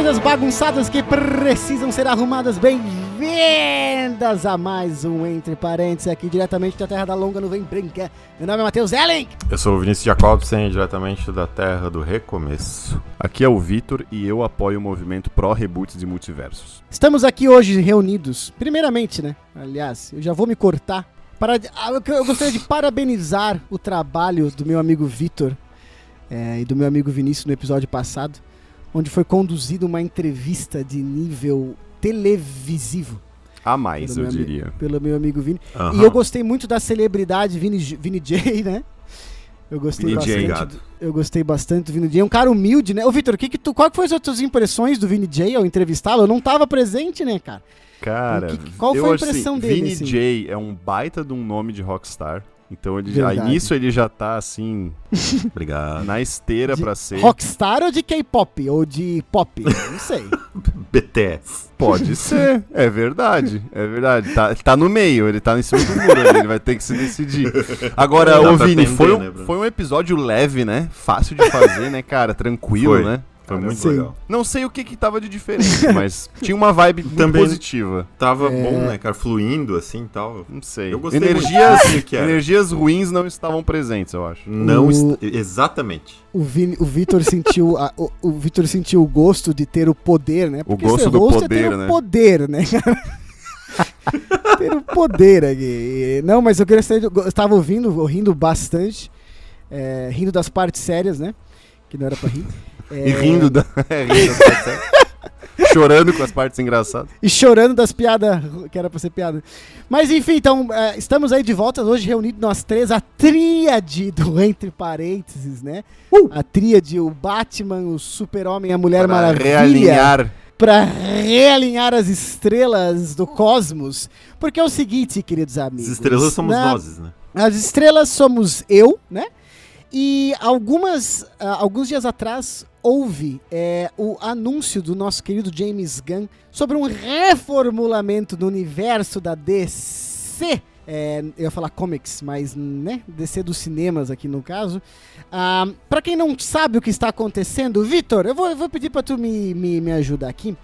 as coisas bagunçadas que precisam ser arrumadas. Bem-vindas a mais um Entre Parênteses aqui diretamente da Terra da Longa Nuvem Branca. Meu nome é Matheus Ellen. Eu sou o Vinícius Jacobsen, diretamente da Terra do Recomeço. Aqui é o Vitor e eu apoio o movimento pró-reboots de multiversos. Estamos aqui hoje reunidos, primeiramente, né? Aliás, eu já vou me cortar. Para, ah, eu eu gostaria de parabenizar o trabalho do meu amigo Vitor é, e do meu amigo Vinícius no episódio passado, onde foi conduzida uma entrevista de nível televisivo. A mais, eu diria. Pelo meu amigo Vini. Aham. E eu gostei muito da celebridade Vini, Vini J, né? Eu gostei Vini bastante. J. Eu gostei bastante do Vini J. É um cara humilde, né? Ô, Vitor, que que tu, qual que foi as tuas impressões do Vini J ao entrevistá-lo? Eu não tava presente, né, cara? Cara, O que- qual foi a acho impressão assim, dele, Vini assim? J é um baita de um nome de rockstar. Então ele já, nisso ele já tá assim, Obrigado. na esteira De pra ser. Rockstar ou de K-pop? Ou de pop? Não sei. BTS. Pode ser, é verdade, é verdade. Tá, tá no meio, ele tá em cima do muro ali, ele vai ter que se decidir. Agora, ô Vini, foi, um, né, foi um episódio leve, né? Fácil de fazer, né, cara? Tranquilo, Foi. né? Foi Cara, muito Sim. legal. Não sei o que que tava de diferente, mas tinha uma vibe muito Também- positiva. Tava É. bom, né, cara? Fluindo assim e tal. Não sei. Eu gostei energias, muito do que era. energias ruins não estavam presentes, eu acho. Não, O- exatamente. O, Vini, o Vitor sentiu a- o, o Vitor sentiu o gosto de ter o poder, né? Porque gosto ser do host é poder, ter né? o poder, né? ter o poder aqui. Não, mas eu gostaria de- eu estava ouvindo, rindo bastante, é, rindo das partes sérias, né? Que não era pra rir. E É, rindo, da... é, rindo das. Chorando com as partes engraçadas. e chorando das piadas que era pra ser piada. Mas enfim, então, é, estamos aí de volta hoje reunidos nós três, a tríade do Entre Parênteses, né? A tríade, o Batman, o Super-Homem e a Mulher Para Maravilha. realinhar. Pra realinhar as estrelas do cosmos. Porque é o seguinte, queridos amigos. As estrelas somos na- nós, né? As estrelas somos eu, né? E algumas, ah, alguns dias atrás houve é, o anúncio do nosso querido James Gunn sobre um reformulamento do universo da DC. É, eu ia falar comics, mas né, DC dos cinemas aqui no caso. Ah, para quem não sabe o que está acontecendo, Vitor, eu vou, eu vou pedir para tu me, me, me ajudar aqui.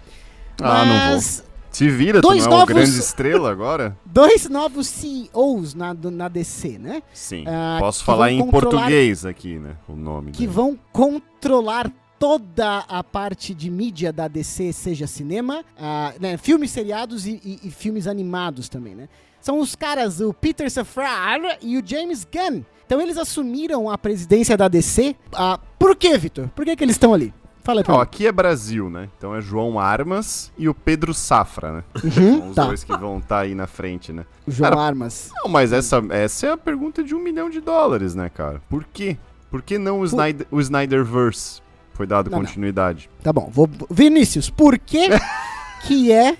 Ah, não vou. Se vira, Dois tu não é novos- uma grande estrela agora? dois novos CEOs na, na DC, né? Sim. Ah, Posso falar em português aqui, né? O nome que dele. vão controlar toda a parte de mídia da DC, seja cinema, ah, né, filmes seriados e, e- e filmes animados também, né? São os caras, o Peter Safran e o James Gunn. Então eles assumiram a presidência da DC. Ah, por quê, Vitor? Por que, que eles estão ali? Fala aí pra Ó, mim. aqui é Brasil, né? Então é João Armas e o Pedro Safra, né? Uhum, São os tá, dois que vão estar aí na frente, né? o João Cara, Armas. Não, mas essa, essa é a pergunta de um milhão de dólares, né, cara? Por quê? Por que não o, Snyder, o Snyderverse foi dado Não, não. continuidade? Tá bom, vou. Vinícius, por que que é.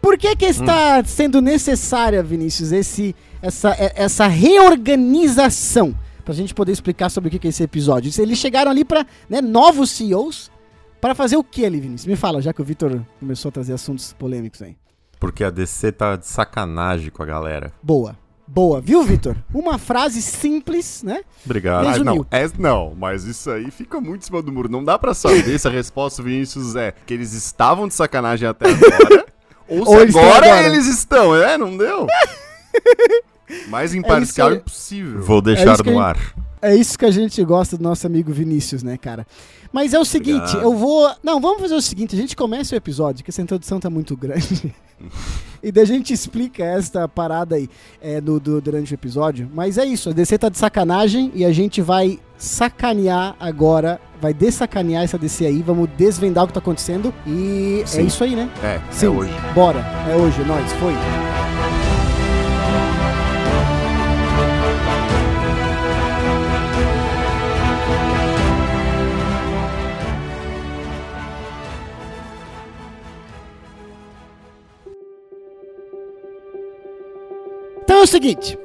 Por que que está sendo necessária, Vinícius, esse, essa, é- essa reorganização? Pra gente poder explicar sobre o que que é esse episódio. Eles chegaram ali pra né, novos CEOs para fazer o que ali, Vinícius? Me fala, já que o Vitor começou a trazer assuntos polêmicos aí. Porque a DC tá de sacanagem com a galera. Boa. Boa, viu, Vitor? Uma frase simples, né? Obrigado. Ah, não, é, não, mas isso aí fica muito em cima do muro. Não dá pra saber se a resposta, Vinícius, é que eles estavam de sacanagem até agora. ou se Ou eles estão agora, agora. eles estão. É, não deu? Mais imparcial que- impossível. Vou É deixar que no ar. É isso que a gente gosta do nosso amigo Vinícius, né, cara? Mas é o seguinte, Obrigado. eu vou. Não, vamos fazer o seguinte: a gente começa o episódio, que essa introdução tá muito grande. e daí a gente explica esta parada aí é, do, do- durante o episódio. Mas é isso, a DC tá de sacanagem e a gente vai sacanear agora. Vai dessacanear essa DC aí, vamos desvendar o que tá acontecendo. E é Sim. isso aí, né? É, Sim, é hoje. bora. É hoje, é nóis, foi. O seguinte.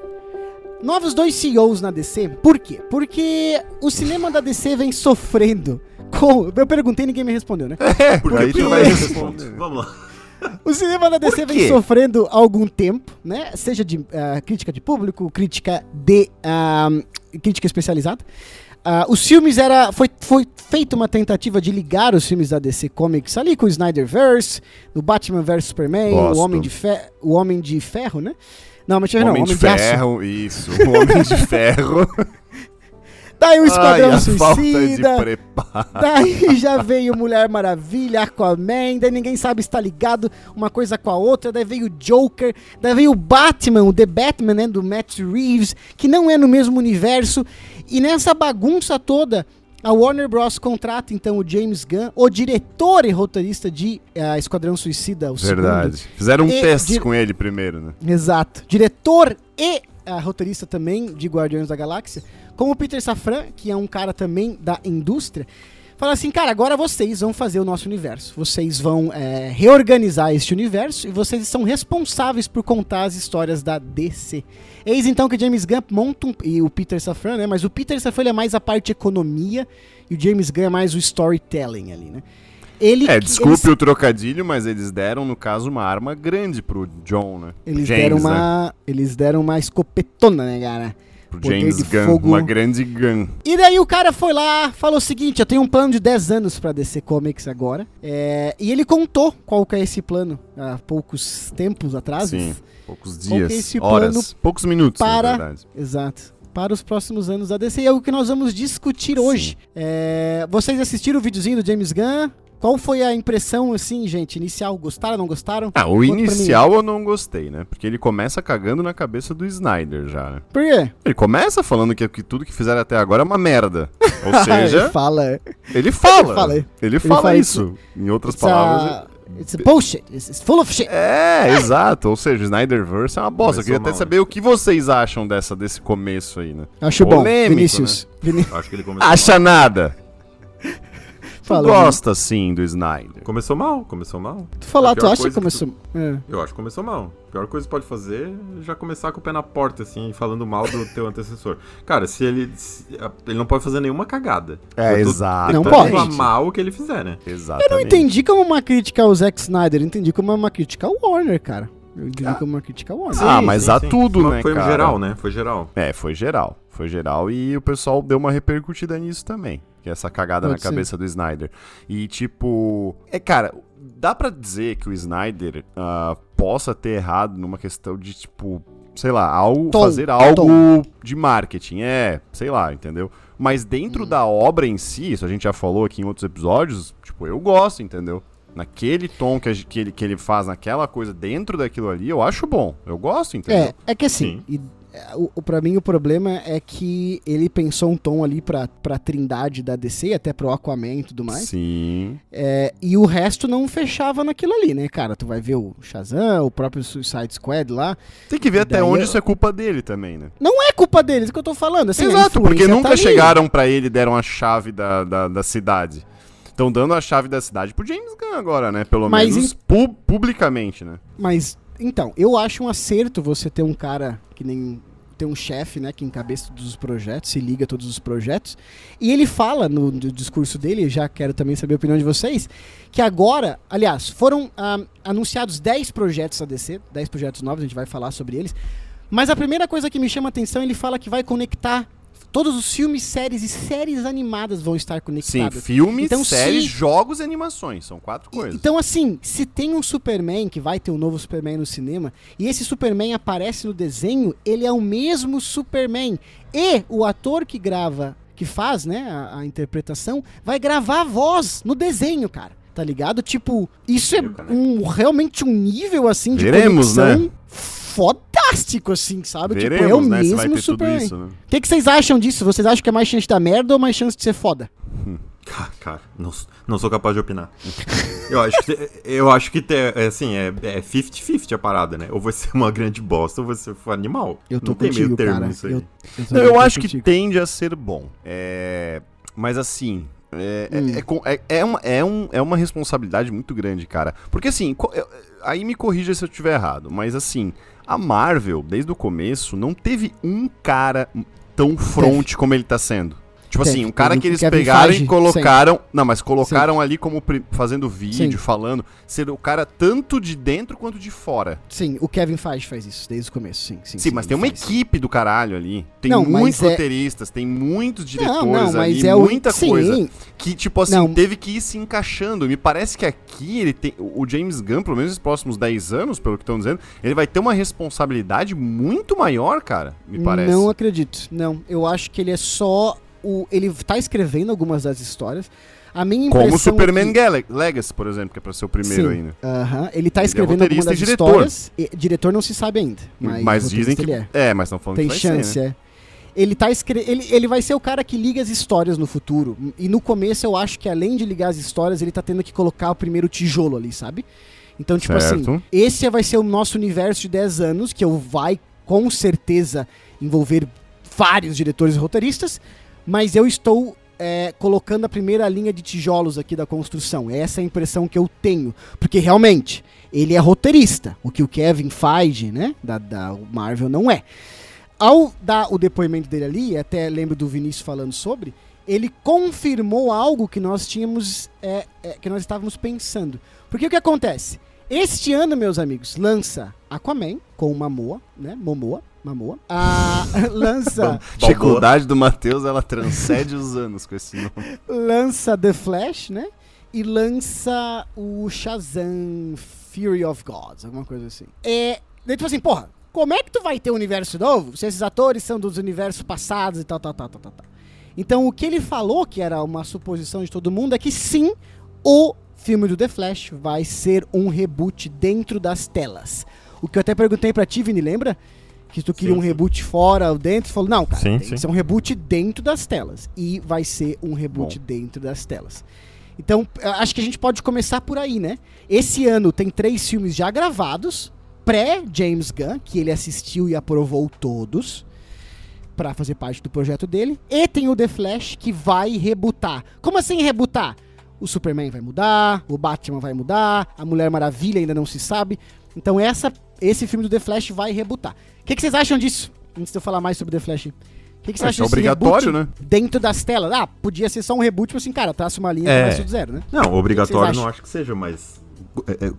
Novos dois CEOs na DC. Por quê? Porque o cinema da DC vem sofrendo com. Eu perguntei e ninguém me respondeu, né? Porque Aí tu vai responder. Vamos lá. O cinema da DC vem sofrendo há algum tempo, né? Seja de ah, crítica de público, crítica de ah, crítica especializada. Ah, os filmes era. Foi, foi feita uma tentativa de ligar os filmes da DC Comics ali com o Snyderverse, no Batman vs Superman, o Gosto. Homem, de Fe- o Homem de Ferro, né? Não, mas ver, não, Homem de Homem de Aço. Ferro, isso. O Homem de Ferro. Daí o Ai, Esquadrão a falta de Suicida. preparo. Daí já veio Mulher Maravilha, Aquaman, daí ninguém sabe se tá ligado uma coisa com a outra, daí veio o Joker, daí veio o Batman, o The Batman, né, do Matt Reeves, que não é no mesmo universo, e nessa bagunça toda, a Warner Bros. contrata então o James Gunn, o diretor e roteirista de eh, Esquadrão Suicida, o Verdade. Fizeram um teste com ele primeiro, né? segundo. Exato. Diretor e ah, roteirista também de Guardiões da Galáxia, como o Peter Safran, que é um cara também da indústria, fala assim, cara, agora vocês vão fazer o nosso universo. Vocês vão é, reorganizar este universo e vocês são responsáveis por contar as histórias da DC. Eis então que James Gunn monta um, e o Peter Safran, né? Mas o Peter Safran é mais a parte economia e o James Gunn é mais o storytelling ali, né? Ele, É, desculpe eles- o trocadilho, mas eles deram, no caso, uma arma grande pro John, né? Eles James, deram né? uma. Eles deram uma escopetona, né, cara? Pro poder James de Gunn, fogo. uma grande gun. E daí o cara foi lá, falou o seguinte: eu tenho um plano de 10 anos pra DC Comics agora. É, e ele contou qual que é esse plano há poucos tempos atrás. Sim, poucos Qual que é dias, esse horas, plano poucos minutos, para- na verdade. Exato. Para os próximos anos da DC. E é o que nós vamos discutir hoje. É, vocês assistiram o videozinho do James Gunn? Qual foi a impressão, assim, gente, inicial? Gostaram, não gostaram? Ah, o Conta inicial eu não gostei, né? Porque ele começa cagando na cabeça do Snyder já, né? Por quê? Ele começa falando que, que tudo que fizeram até agora é uma merda. Ou ele seja, fala. ele fala. fala. Ele fala, fala isso. Em outras It's palavras. a, it's bullshit. It's, full of shit. É, exato. Ou seja, o Snyderverse é uma bosta. Eu queria até mal, saber o que vocês acham dessa, desse começo aí, né? Acho bom. polêmico, Vinícius. Vini... Acho que ele começou Acha nada. Tu Fala, gosta, sim, do Snyder. mal. Começou mal, começou mal. Tu falar, tu acha que coisa que começou. É. Eu acho que começou mal. A pior coisa que pode fazer é já começar com o pé na porta, assim, falando mal do teu antecessor. Cara, se ele. se- ele não pode fazer nenhuma cagada. É, exato. Não pode. amar o que ele fizer, né? Exatamente. Eu não entendi como uma crítica ao Zack Snyder, eu entendi como uma crítica ao Warner, cara. Eu entendi como uma crítica ao Warner. Ah, mas sim, a sim. tudo, Foi- né, Foi cara? geral, né? Foi geral. É, foi geral. Foi geral e o pessoal deu uma repercutida nisso também. Que é essa cagada Pode na ser. cabeça do Snyder. E tipo. É, cara, dá pra dizer que o Snyder ah, possa ter errado numa questão de, tipo, sei lá, algo, Tom, fazer algo tom. de marketing. É, sei lá, entendeu? Mas dentro Hum. da obra em si, isso a gente já falou aqui em outros episódios, tipo, eu gosto, entendeu? Naquele tom que, a que, ele, que ele faz, naquela coisa dentro daquilo ali, eu acho bom. Eu gosto, entendeu? É, é que assim, é, o, o- pra mim o problema é que ele pensou um tom ali pra, pra trindade da DC, até pro Aquaman e tudo mais. Sim. É, e o resto não fechava naquilo ali, né, cara? Tu vai ver o Shazam, o próprio Suicide Squad lá. Tem que ver até onde eu- isso é culpa dele também, né? Não é culpa deles que eu tô falando. Assim, Exato, porque nunca tá chegaram pra ele e deram a chave da, da, da cidade. Estão dando a chave da cidade pro James Gunn agora, né? Pelo Mas menos em- pu- publicamente, né? Mas, então, eu acho um acerto você ter um cara que nem. Ter um chefe, né, que encabeça todos os projetos, se liga a todos os projetos. E ele fala no, no discurso dele, já quero também saber a opinião de vocês, que agora, aliás, foram ah, anunciados 10 projetos da DC, 10 projetos novos, a gente vai falar sobre eles. Mas a primeira coisa que me chama a atenção, ele fala que vai conectar. Todos os filmes, séries e séries animadas vão estar Sim, conectados. filmes, Então, séries, se- jogos e animações. São quatro coisas. Então, assim, se tem um Superman, que vai ter um novo Superman no cinema, e esse Superman aparece no desenho, ele é o mesmo Superman. E o ator que grava, que faz, né, a, a interpretação, vai gravar a voz no desenho, cara. Tá ligado? Tipo, isso é um, realmente um nível, assim, de Veremos, conexão né? Fodástico, assim, sabe? tipo, é o Veremos, né? Se vai mesmo Superman. isso, né? O que, que vocês acham disso? Vocês acham que é mais chance de dar merda ou mais chance de ser foda? Cara, cara, não, não sou capaz de opinar. Eu acho que, te- eu acho que é, assim, é é 50-50 a parada, né? Ou vai ser uma grande bosta ou vai ser um animal. Eu tô não tem contigo, meio termo cara. nisso aí. Eu, eu, Não, eu acho que contigo. tende a ser bom. É... Mas assim. É, é- Hum. é é- é uma, é, um, é uma responsabilidade muito grande, cara. Porque assim, eu- aí me corrija se eu estiver errado, mas assim, a Marvel, desde o começo, não teve um cara tão front como ele tá sendo. Tipo assim, um cara que eles pegaram e colocaram. Não, mas colocaram ali como fazendo vídeo, Sim. falando. Ser o cara tanto de dentro quanto de fora. Sim, o Kevin Feige faz isso desde o começo, sim. Sim, Sim, mas tem uma faz. equipe do caralho ali. Tem Não, muitos é- roteiristas, tem muitos diretores Não, não, ali, é muita coisa. Que, tipo assim, teve que ir se encaixando. Me parece que aqui ele tem. O James Gunn, pelo menos nos próximos 10 anos, pelo que estão dizendo, ele vai ter uma responsabilidade muito maior, cara. Me parece. Não acredito. Não, eu acho que ele é só o ele tá escrevendo algumas das histórias. A minha impressão Como o é Superman que- Legacy, por exemplo, que é pra ser o primeiro Sim. ainda. Aham, ele tá Ele é escrevendo algumas das e diretor. histórias. E, diretor não se sabe ainda, mas, Mas, dizem que. é. É, mas estão falando Tem que vai chance, ser, né? é. Ele, tá escre... ele, ele vai ser o cara que liga as histórias no futuro. E no começo eu acho que além de ligar as histórias, ele tá tendo que colocar o primeiro tijolo ali, sabe? Então, tipo assim, Certo. esse vai ser o nosso universo de 10 anos, que eu vai com certeza envolver vários diretores e roteiristas, mas eu estou é, colocando a primeira linha de tijolos aqui da construção. Essa é a impressão que eu tenho. Porque realmente, ele é roteirista, o que o Kevin Feige, né, da, da Marvel, não é. Ao dar o depoimento dele ali, até lembro do Vinícius falando sobre, ele confirmou algo que nós tínhamos, é, é, que nós estávamos pensando. Porque o que acontece? Este ano, meus amigos, lança Aquaman com Mamoa, né? Momoa, Mamoa. Ah, lança, A dificuldade do Matheus, ela transcende os anos com esse nome. lança The Flash, né? E lança o Shazam Fury of Gods, alguma coisa assim. É, daí tipo assim, porra, como é que tu vai ter um universo novo se esses atores são dos universos passados e tal, tal, tal, tal, tal, tal. Então o que ele falou, que era uma suposição de todo mundo, é que sim, o filme do The Flash vai ser um reboot dentro das telas. O que eu até perguntei pra ti, Vini, lembra? Que tu queria Sim, um sim. reboot fora ou dentro, falou, não, cara, Sim, tem sim. que ser um reboot dentro das telas. E vai ser um reboot dentro das telas. Então, acho que a gente pode começar por aí, né? Esse ano tem três filmes já gravados, pré-James Gunn, que ele assistiu e aprovou todos, pra fazer parte do projeto dele. E tem o The Flash, que vai rebutar. Como assim rebutar? O Superman vai mudar, o Batman vai mudar, a Mulher Maravilha ainda não se sabe. Então essa, esse filme do The Flash vai rebutar. O que, que vocês acham disso? Antes de eu falar mais sobre The Flash. O que, que vocês Ah, acham é obrigatório, né? Dentro das telas. Ah, podia ser só um reboot, tipo assim, cara, traça uma linha e É. começa do zero, né? Não, obrigatório acham? não acho que seja, mas é, é,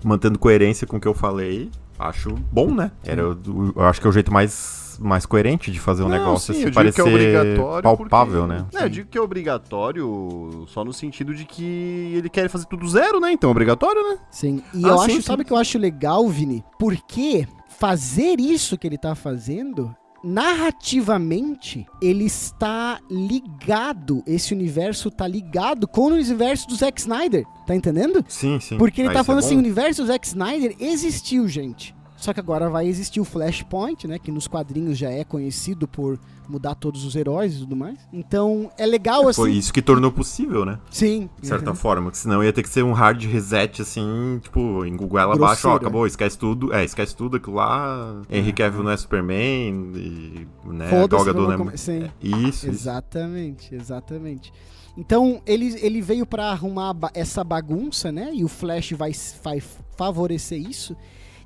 mantendo coerência com o que eu falei, acho bom, né? Era, eu acho que é o jeito mais, mais coerente de fazer um Não, negócio sim, assim, eu digo que parecer é obrigatório palpável, porque- né? É, eu digo que é obrigatório só no sentido de que ele quer fazer tudo zero, né? Então é obrigatório, né? Sim. E Ah, eu sim, acho, sim. sabe o que eu acho legal, Vini? Porque fazer isso que ele tá fazendo, narrativamente, ele está ligado, esse universo tá ligado com o universo do Zack Snyder, tá entendendo? Sim, sim. Porque ele Ah, tá é falando assim, o universo do Zack Snyder existiu, gente. Só que agora vai existir o Flashpoint, né? Que nos quadrinhos já é conhecido por mudar todos os heróis e tudo mais. Então, é legal assim. Foi isso que tornou possível, né? Sim. De certa Uhum. forma, que senão ia ter que ser um hard reset, assim, tipo, em Google ela abaixo, ó, acabou, esquece tudo, é, esquece tudo aquilo lá, Henry Cavill não é Superman, e, né, Gal Gadot vamos não é... come- Sim. Isso, isso. Exatamente, exatamente. Então, ele, ele veio pra arrumar essa bagunça, né? E o Flash vai, vai favorecer isso.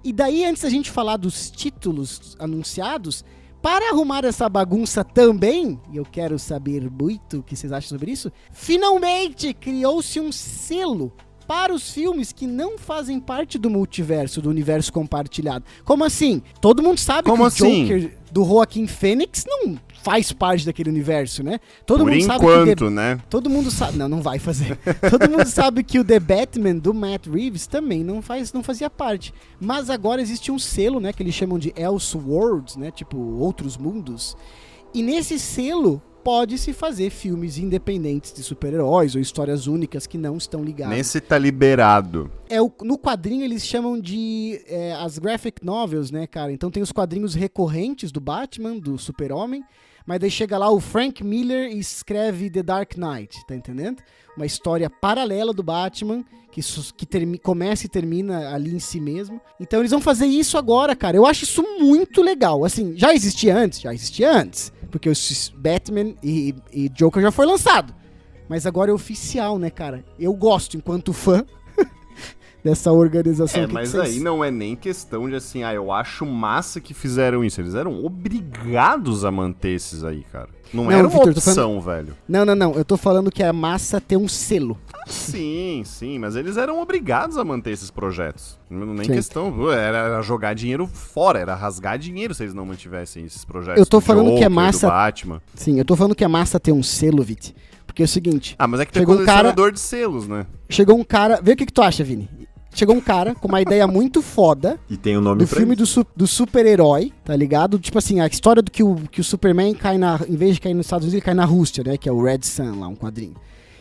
E daí, antes da gente falar dos títulos anunciados, para arrumar essa bagunça também, e eu quero saber muito o que vocês acham sobre isso, finalmente criou-se um selo para os filmes que não fazem parte do multiverso, do universo compartilhado. Como assim? Todo mundo sabe Como que o assim? Joker do Joaquim Fênix não faz parte daquele universo, né? Todo Por mundo sabe que enquanto, The- né? Todo mundo sabe. Não, não vai fazer. Todo mundo sabe que o The Batman do Matt Reeves também não, faz, não fazia parte. Mas agora existe um selo, né? Que eles chamam de Elseworlds, né? Tipo, outros mundos. E nesse selo pode-se fazer filmes independentes de super-heróis ou histórias únicas que não estão ligadas. Nesse tá liberado. É o, no quadrinho eles chamam de é, as graphic novels, né, cara? Então tem os quadrinhos recorrentes do Batman, do Super-Homem, mas daí chega lá o Frank Miller e escreve The Dark Knight, tá entendendo? Uma história paralela do Batman que, que começa e termina ali em si mesmo. Então eles vão fazer isso agora, cara. Eu acho isso muito legal. Assim, já existia antes? Já existia antes. Porque o Batman e, e Joker já foi lançado. Mas agora é oficial, né, cara? Eu gosto, enquanto fã, dessa organização. É, que que mas vocês- aí não é nem questão de assim, ah, eu acho massa que fizeram isso. Eles eram obrigados a manter esses aí, cara. Não, Não, era tô opção, velho. Não, não, não. Eu tô falando que a massa tem um selo. Sim, sim, mas eles eram obrigados a manter esses projetos. Não nem Sim. questão, era, jogar dinheiro fora, era rasgar dinheiro se eles não mantivessem esses projetos. Eu tô do falando que é Joker, do massa- Batman. Sim, eu tô falando que a massa tem um selo, Vit. Porque é o seguinte, Ah, mas é que tem um colecionador de selos, né? chegou um cara. Vê o que, que tu acha, Vini. Chegou um cara com uma ideia muito foda E tem o nome do filme isso. do, do super-herói, tá ligado? Tipo assim, a história do que o, que o Superman cai na. Em vez de cair nos Estados Unidos, ele cai na Rússia, né? Que é o Red Sun lá, um quadrinho.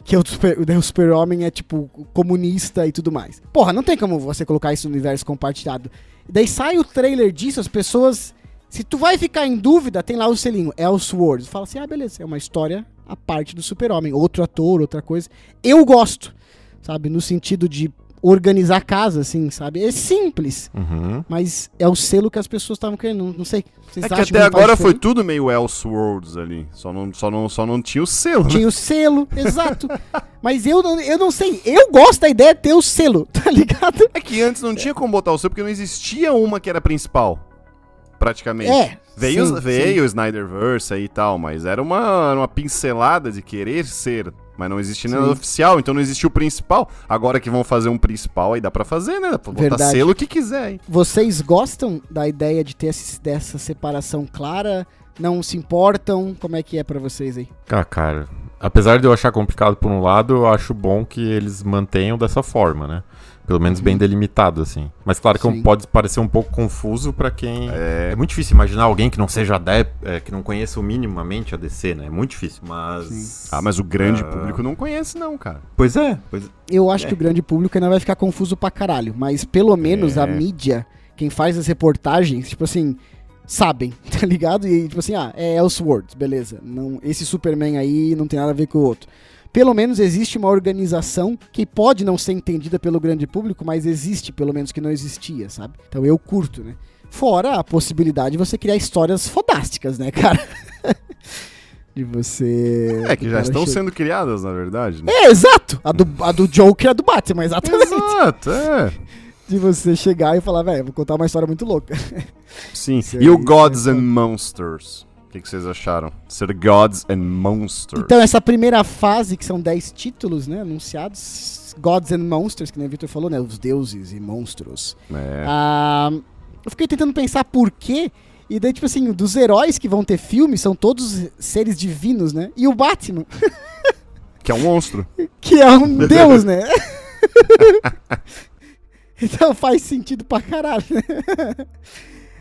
Que é o, super, o super-homem é, tipo, comunista e tudo mais. Porra, não tem como você colocar isso no universo compartilhado. Daí sai o trailer disso, as pessoas. Se tu vai ficar em dúvida, tem lá o selinho, Elseworlds. Fala assim, ah, beleza, é uma história a parte do super-homem. Outro ator, outra coisa. Eu gosto, sabe? No sentido de organizar a casa, assim, sabe? É simples. Uhum. Mas é o selo que as pessoas estavam querendo. Não, não sei. Vocês É que até faz agora foi tudo meio Elseworlds ali. Só não, só, não, só não tinha o selo, né? Tinha o selo, exato. Mas eu não, eu não sei. Eu gosto da ideia de ter o selo, tá ligado? É que antes não tinha como botar o selo, porque não existia uma que era principal. Praticamente. É. Veio, sim, veio sim. o Snyderverse aí e tal, mas era uma, uma pincelada de querer ser. Mas não existia nada Sim. oficial, então não existia o principal. Agora que vão fazer um principal, aí dá pra fazer, né? Dá pra botar Verdade. selo que quiser, hein? Vocês gostam da ideia de ter esse- dessa separação clara? Não se importam? Como é que é pra vocês aí? Ah, cara, apesar de eu achar complicado por um lado, eu acho bom que eles mantenham dessa forma, né? Pelo menos bem delimitado, assim. Mas claro que Uhum. Sim. pode parecer um pouco confuso pra quem. É. É... muito difícil imaginar alguém que não seja adepto, é, que não conheça o minimamente a DC, né? É muito difícil. Mas. Ah, mas o grande Ah. público não conhece, não, cara. Pois é, pois Eu acho que o grande público ainda vai ficar confuso pra caralho. Mas pelo menos a É. mídia, quem faz as reportagens, tipo assim, sabem, tá ligado? E tipo assim, ah, é Elseworlds, beleza. Não, esse Superman aí não tem nada a ver com o outro. Pelo menos existe uma organização que pode não ser entendida pelo grande público, mas existe, pelo menos que não existia, sabe? Então eu curto, né? Fora a possibilidade de você criar histórias fodásticas, né, cara? de você. É que já estão chega- sendo criadas, na verdade. Né? É, exato! A do, a do Joker e a do Batman, exatamente. Exato, é. De você chegar e falar, velho, vou contar uma história muito louca. Sim. Isso E o Gods é and. Monsters? O que, que vocês acharam? Ser Gods and Monsters. Então, essa primeira fase, que são 10 títulos, né, anunciados, Gods and Monsters, que nem o Victor falou, né, os deuses e monstros. É. Ah, eu fiquei tentando pensar por quê, e daí, tipo assim, dos heróis que vão ter filme, são todos seres divinos, né, e o Batman, Que é um monstro. que é um deus, né. então faz sentido pra caralho, né.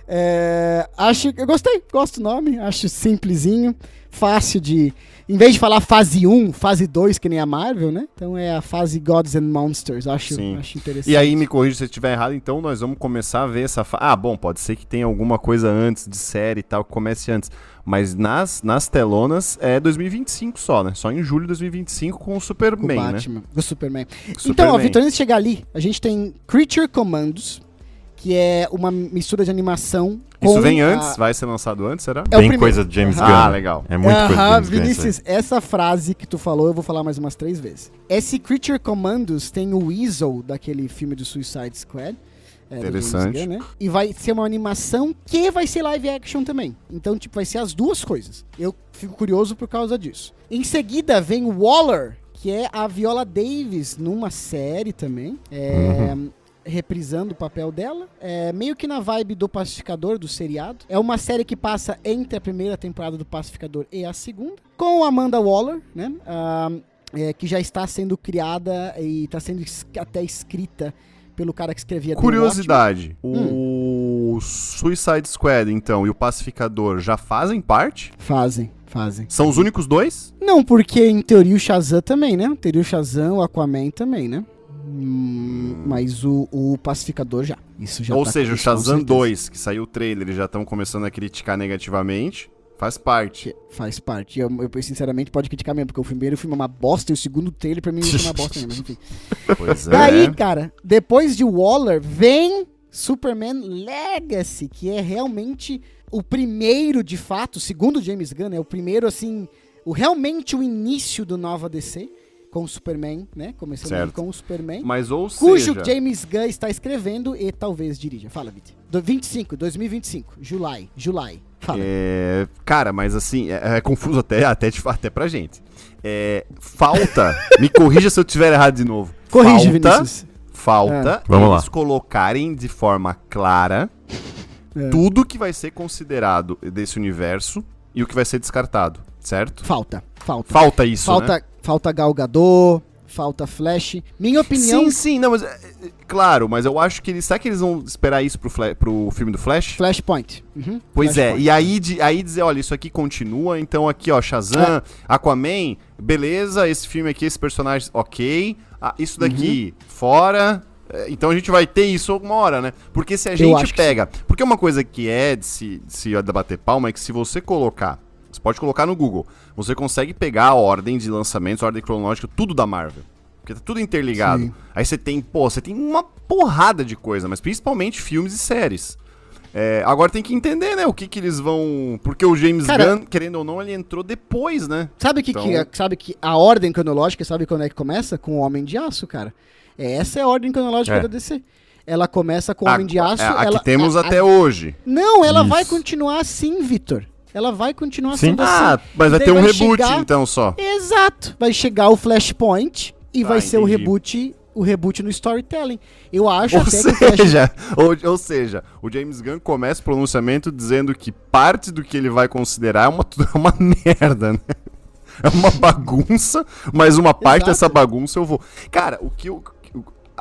É, acho, eu gostei, gosto do nome, acho simplesinho, fácil de. Em vez de falar fase 1, fase 2, que nem a Marvel, né? Então é a fase Gods and Monsters, acho, Sim. acho interessante. E aí, me corrija se eu estiver errado, então nós vamos começar a ver essa. Fa... Ah, bom, pode ser que tenha alguma coisa antes de série e tal, que comece antes. Mas nas, nas telonas é 2025 só, né? Só em julho de 2025 com o com o Superman, né? Batman, o Superman. Então, Superman. ó, Vitor, antes de chegar ali, a gente tem Creature Commandos, que é uma mistura de animação. Isso vem a- antes? Vai ser lançado antes, será? É bem coisa de James. Gunn. Ah, legal. É muito coisa de James Gunn. isso aí. Vinícius, essa frase que tu falou, eu vou falar mais umas três vezes. Esse Creature Commandos tem o Weasel daquele filme do Suicide Squad. é, Interessante. Gunn, né? E vai ser uma animação que vai ser live action também. Então, tipo, vai ser as duas coisas. Eu fico curioso por causa disso. Em seguida vem Waller, que é a Viola Davis numa série também. É, reprisando o papel dela. É meio que na vibe do Pacificador, do seriado. É uma série que passa entre a primeira temporada do Pacificador e a segunda. Com Amanda Waller, né? Ah, é, que já está sendo criada e está sendo até escrita pelo cara que escrevia Curiosidade: Hum. o Suicide Squad, então, e o Pacificador já fazem parte? Fazem, fazem. São os únicos dois? Não, porque em teoria o Shazam também, né? Em teoria o Shazam, o Aquaman também, né? Hum, mas o, o Pacificador já. Isso já Ou tá- seja, o Shazam certeza. 2, que saiu o trailer, eles já estão começando a criticar negativamente, faz parte. Faz parte. Eu, eu, sinceramente, pode criticar mesmo, porque o primeiro filme é uma bosta e o segundo trailer pra mim foi uma bosta mesmo, mas enfim. Pois é. Daí, cara, depois de Waller, vem Superman Legacy, que é realmente o primeiro, de fato, segundo James Gunn, é o primeiro, assim, o, realmente o início do Nova DC. Com o Superman, né? Começando com o Superman. Mas ou Cujo seja... James Gunn está escrevendo e talvez dirija. Fala, Vit. Do 25, 2025. July. July. Fala. É, cara, mas assim, é, é confuso até, até, te- até pra gente. É, falta, me corrija se eu tiver errado de novo. Corrige, falta, Vinícius. Falta Vamos lá. eles colocarem de forma clara É. tudo que vai ser considerado desse universo e o que vai ser descartado, certo? Falta. Falta. Falta isso, falta, né? Falta Gal Gadot, falta Flash. Minha opinião, Sim, sim, não, mas é, é, claro, mas eu acho que eles, será que eles vão esperar isso pro, pro filme do Flash? Flashpoint. Uhum, Pois é, Flashpoint. e aí, de- aí dizer, olha, isso aqui continua, então aqui, ó, Shazam, Aquaman, beleza, esse filme aqui, esse personagem, ok, ah, isso daqui, fora, é, então a gente vai ter isso alguma hora, né? Porque se a gente pega, porque uma coisa que é de se, de se bater palma é que se você colocar, pode colocar no Google, você consegue pegar a ordem de lançamentos, a ordem cronológica, tudo da Marvel. Porque tá tudo interligado. Sim. Aí você tem, pô, você tem uma porrada de coisa, mas principalmente filmes e séries. É, agora tem que entender, né, o que que eles vão... Porque o James Cara- Gunn, querendo ou não, ele entrou depois, né? Sabe que, Então- que, sabe que a ordem cronológica, sabe quando é que começa? Com o Homem de Aço, cara. É, essa é a ordem cronológica É. da DC. Ela começa com o Homem de A- Aço. é, a ela, que temos a- até a- hoje. Não, ela vai Isso. continuar assim, Vitor. Ela vai continuar Sim. sendo Ah, assim. mas vai ter um vai reboot, chegar- então, só. Exato. Vai chegar o Flashpoint e Ah, vai ser o reboot, o reboot no storytelling. Eu acho Ou até que o Flash... seja, ou, ou seja, o James Gunn começa o pronunciamento dizendo que parte do que ele vai considerar é uma, é uma merda, né? É uma bagunça, mas uma parte Exato. dessa bagunça eu vou. Cara, o que eu.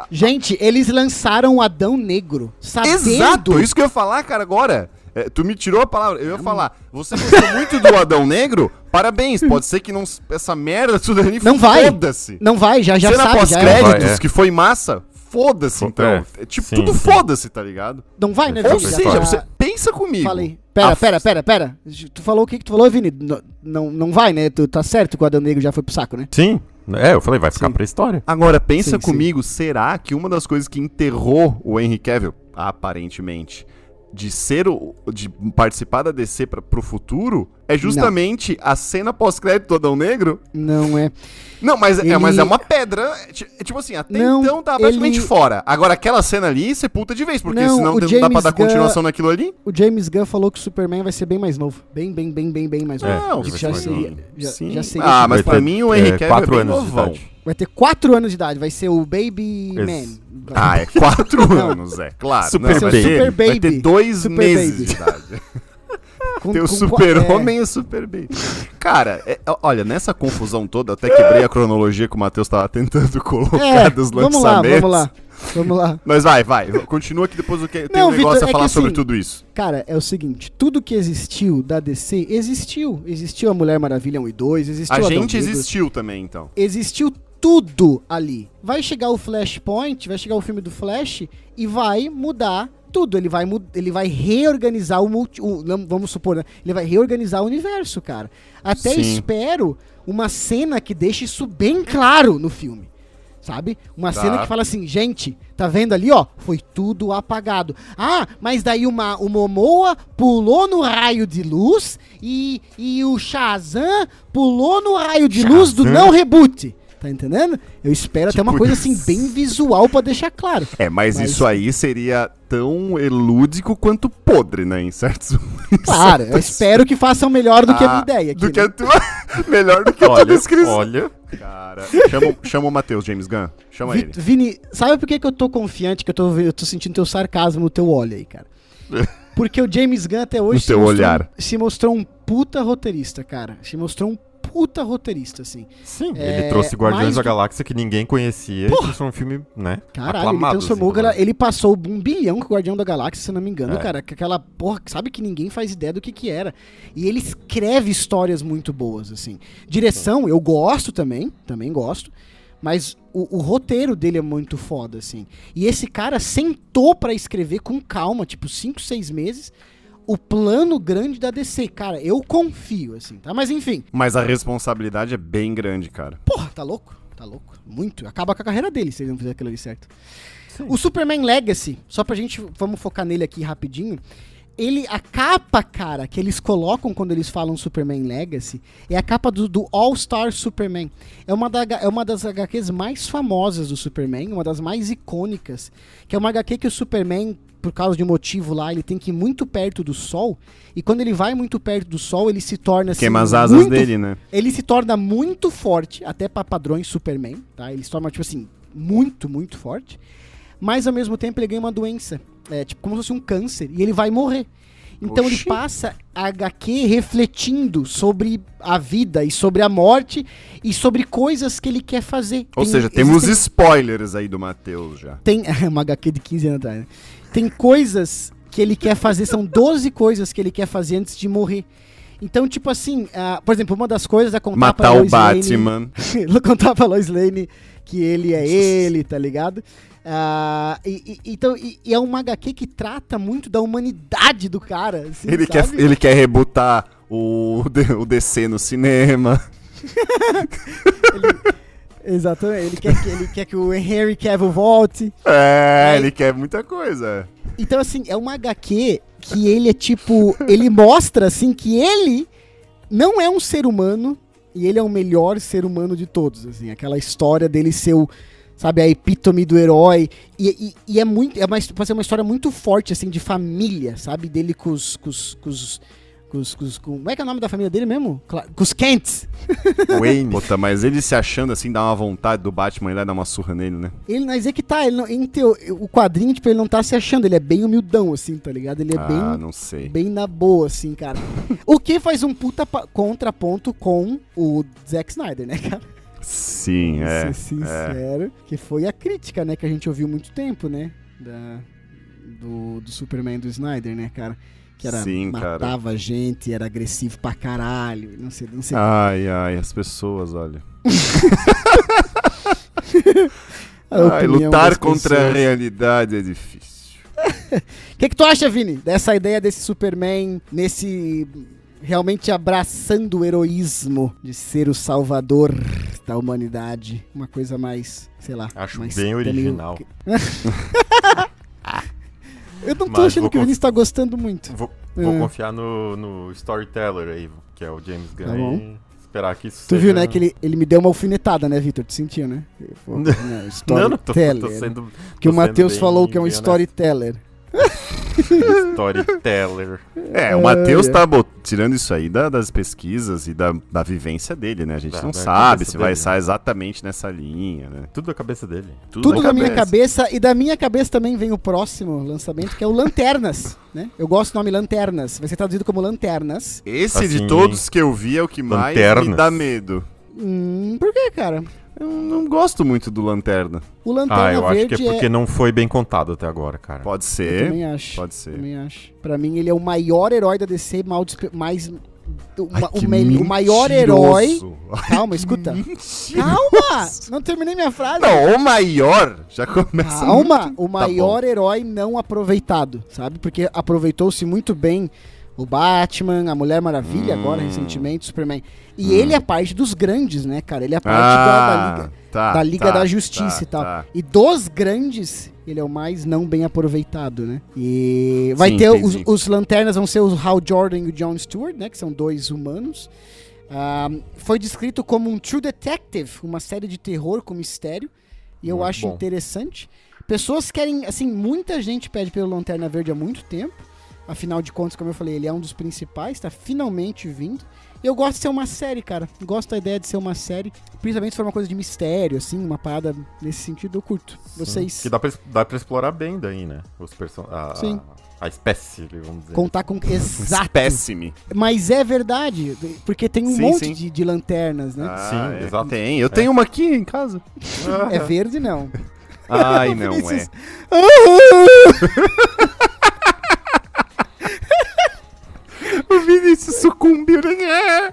Gente, eles lançaram o Adão Negro, sabendo... Exato, isso que eu ia falar, cara, agora. É, tu me tirou a palavra. Eu ia falar, você gostou muito do Adão Negro? Parabéns, pode ser que não, essa merda tudo ali Não vai. foda-se. Não vai, já, já Cena sabe, já é. pós-créditos, é. que foi massa, foda-se Fo- então. é, É, tipo, sim, tudo foda-se, tá ligado? Não vai, né, Ou Vini? Seja, tá- você pensa comigo. Falei. Pera, A- pera, pera, pera. Tu falou o que que tu falou, Vini? N- Não, não vai, né? Tu tá certo que o Adão Negro já foi pro saco, né? Sim. É, eu falei, vai ficar Sim. pra história. Agora, pensa Sim, sim. comigo, será que uma das coisas que enterrou o Henry Cavill, aparentemente, de ser o, de participar da DC pra, pro futuro, é justamente a cena pós-crédito do Adão Negro? Não é. Não, mas, é, Ele- mas é uma pedra. É, ti- é tipo assim, até Não, então tava praticamente ele- fora. Agora, aquela cena ali, sepulta de vez, porque Não, senão não dá pra dar Gunn- continuação naquilo ali. O James Gunn falou que o Superman vai ser bem mais novo. Bem, bem, bem, bem, bem mais novo. É, Não, já seria. Já, Sim. já seria. Ah, mas pra mim o Henry é, Cavill quatro é bem anos de novão. idade. Vai ter 4 anos de idade. Vai ser o Baby Man. Ah, é quatro anos, é, claro. Super Não, vai, baby. ter, Super vai ter baby. dois Super meses baby. de idade. Com- Tem o super-homem e o super-baby. Cara, é- olha, nessa confusão toda, até quebrei a cronologia que o Matheus tava tentando colocar É, dos vamos lá, lançamentos. vamos lá. Vamos lá. Mas vai, vai. Continua que depois eu que- tenho Não, um negócio Vitor, a é falar que sobre assim, tudo isso. Cara, é o seguinte: tudo que existiu da DC existiu. Existiu a Mulher Maravilha 1 e 2, existiu A Adão gente existiu também, então. existiu tudo ali. Vai chegar o Flashpoint, vai chegar o filme do Flash e vai mudar tudo. Ele vai, ele vai reorganizar o, multi, o- não, Vamos supor, né? Ele vai reorganizar o universo, cara. Até Sim. espero uma cena que deixe isso bem claro no filme. Sabe? Uma Tá. cena que fala assim, gente, tá vendo ali, ó? Foi tudo apagado. Ah, mas daí uma, o Momoa pulou no raio de luz e, e o Shazam pulou no raio de luz do Shazam? não reboot. Tá entendendo? Eu espero até uma Tipo coisa isso. assim, bem visual pra deixar claro. É, mas, Mas- isso aí seria tão elúdico quanto podre, né? Em certos. Claro, eu espero que façam melhor do que a minha Ah, ideia. Aqui, Do que né? a tua. Melhor do que a tua Olha, descrição. olha. Cara, chama, chama o Matheus, James Gunn. Chama Vi- ele. Vini, sabe por que, que eu tô confiante, que eu tô, eu tô sentindo teu sarcasmo no teu olho aí, cara? Porque o James Gunn até hoje teu mostrou, olhar. se mostrou um puta roteirista, cara. Se mostrou um puta roteirista, assim. Sim, É, ele trouxe Guardiões da do- Galáxia que ninguém conhecia e transformou um filme, né? Caralho, aclamado, ele transformou. assim, ele passou um bilhão com o Guardião da Galáxia, se eu não me engano, É. cara. que Aquela porra, sabe que ninguém faz ideia do que que era. E ele escreve histórias muito boas, assim. Direção, eu gosto também, também gosto. Mas o, o roteiro dele é muito foda, assim. E esse cara sentou pra escrever com calma, tipo, 5, 6 meses, o plano grande da DC. Cara, eu confio, assim, tá? Mas enfim, Mas a responsabilidade é bem grande, cara. Porra, tá louco? Tá louco. Muito. Acaba com a carreira dele se ele não fizer aquilo ali certo. O Superman Legacy, só pra gente, vamos focar nele aqui rapidinho. ele, a capa, cara, que eles colocam quando eles falam Superman Legacy é a capa do, do All-Star Superman. É uma, da, é uma das HQs mais famosas do Superman, uma das mais icônicas. Que é uma HQ que o Superman, por causa de um motivo lá, ele tem que ir muito perto do sol. E quando ele vai muito perto do sol, ele se torna assim, Queima as asas muito dele, né? ele se torna muito forte, até para padrões Superman, tá? Ele se torna, tipo assim, muito, muito forte. Mas ao mesmo tempo ele ganha uma doença, é, tipo, como se fosse um câncer, e ele vai morrer. Então ele Oxi. passa a HQ refletindo sobre a vida e sobre a morte e sobre coisas que ele quer fazer. Ou Tem- seja, temos existem- spoilers aí do Matheus já. tem é uma HQ de 15 anos atrás. né? Tem coisas que ele quer fazer, são 12 coisas que ele quer fazer antes de morrer. Então, tipo assim, ah, por exemplo, uma das coisas é contar pra Matar o Lois Lane- Batman. contar pra Lois Lane que ele é ele, tá ligado? Ah, e, e- então, e, e é uma HQ que trata muito da humanidade do cara. assim, Ele quer, sabe? ele quer rebutar o, o DC no cinema. Exatamente. Ele quer, que, ele quer que o Henry Cavill volte. É, ele quer muita coisa. Então, assim, é uma HQ que ele é tipo. Ele mostra, assim, que ele não é um ser humano e ele é o melhor ser humano de todos. Assim, aquela história dele ser o. Sabe, a epítome do herói. E, e- e é muito. É uma, pode ser uma história muito forte, assim, de família, sabe? Dele com os. Com os, com os com como é que é o nome da família dele mesmo? Cla- Com os Kents. Wayne. Puta, mas ele se achando assim, dá uma vontade do Batman ir lá dar uma surra nele, né? Ele, mas é que tá, ele não, em teo- o quadrinho, tipo, ele não tá se achando, ele é bem humildão, assim, tá ligado? Ele é ah, bem. não sei. bem na boa, assim, cara. o que faz um puta contraponto com o Zack Snyder, né, cara? Sim, é. ser sincero, que foi a crítica, né, que a gente ouviu muito tempo, né, da, do, do Superman do Snyder, né, cara? Que era, Sim, cara. matava gente, era agressivo pra caralho, não sei, não sei. Ai, ai, as pessoas, olha. Ai, lutar contra a realidade é difícil. O que, que tu acha, Vini, dessa ideia desse Superman, nesse realmente abraçando o heroísmo de ser o salvador da humanidade? Uma coisa mais, sei lá. Acho mais bem meio- original. Eu não tô Mas achando que o conf- Vinícius tá gostando muito. Vou, vou É. confiar no, no storyteller aí, que é o James Gunn. Tá bom. e esperar que isso Tu seja... viu, né, que ele, ele me deu uma alfinetada, né, Vitor? Tu sentiu, né? Não, né, Não, não, tô, tô storyteller. sendo que o Matheus falou que é um bem honesto. storyteller. É, o Matheus tá bot- tirando isso aí da- das pesquisas e da, da vivência dele, né? A gente Da- não da sabe cabeça se vai dele, estar exatamente nessa linha, né? Tudo da cabeça dele. Tudo da minha cabeça e da minha cabeça também vem o próximo lançamento, que é o Lanternas, né? Eu gosto do nome Lanternas. Vai ser traduzido como Lanternas. Esse de Assim, todos que eu vi é o que mais me Lanternas. dá medo. Hum, por que, cara? Eu não gosto muito do Lanterna. O Lanterna Ah, eu acho Verde que é porque não foi bem contado até agora, cara. Pode Eu ser. também acho. Pode ser. Também acho. Pra mim, ele é o maior herói da DC, mal despe- mais. O, Ai, o o maior herói. Calma, escuta. Mentira. Calma! Não terminei minha frase. Não, o maior já começa. Calma! muito- O Tá maior herói não aproveitado, sabe? Porque aproveitou-se muito bem o Batman, a Mulher Maravilha, agora, Hum. recentemente, o Superman. E Hum. ele é parte dos grandes, né, cara? Ele é parte Ah, da, da Liga. tá, da Liga tá, da Justiça tá, e tal. tá. E dos grandes, ele é o mais não bem aproveitado, né? E vai Sim, ter os, os lanternas vão ser o Hal Jordan e o John Stewart, né? Que são dois humanos. Ah, foi descrito como um True Detective, uma série de terror com mistério. E eu Muito acho bom. interessante. Pessoas querem, assim, muita gente pede pelo Lanterna Verde há muito tempo. Afinal de contas, como eu falei, ele é um dos principais, tá finalmente vindo. E eu gosto de ser uma série, cara. Gosto da ideia de ser uma série. Principalmente se for uma coisa de mistério, assim, uma parada nesse sentido, eu curto. Vocês Que dá pra, dá pra explorar bem daí, né? Os person... a, Sim. A, a espécie, vamos dizer. contar com. Exato. Péssime. Mas é verdade, porque tem um Sim, monte sim. De, de lanternas, né? Ah, Sim, é. exato. Tem. Eu tenho uma aqui em casa. É verde, não. Ai, não é. O Vinícius sucumbiu, né?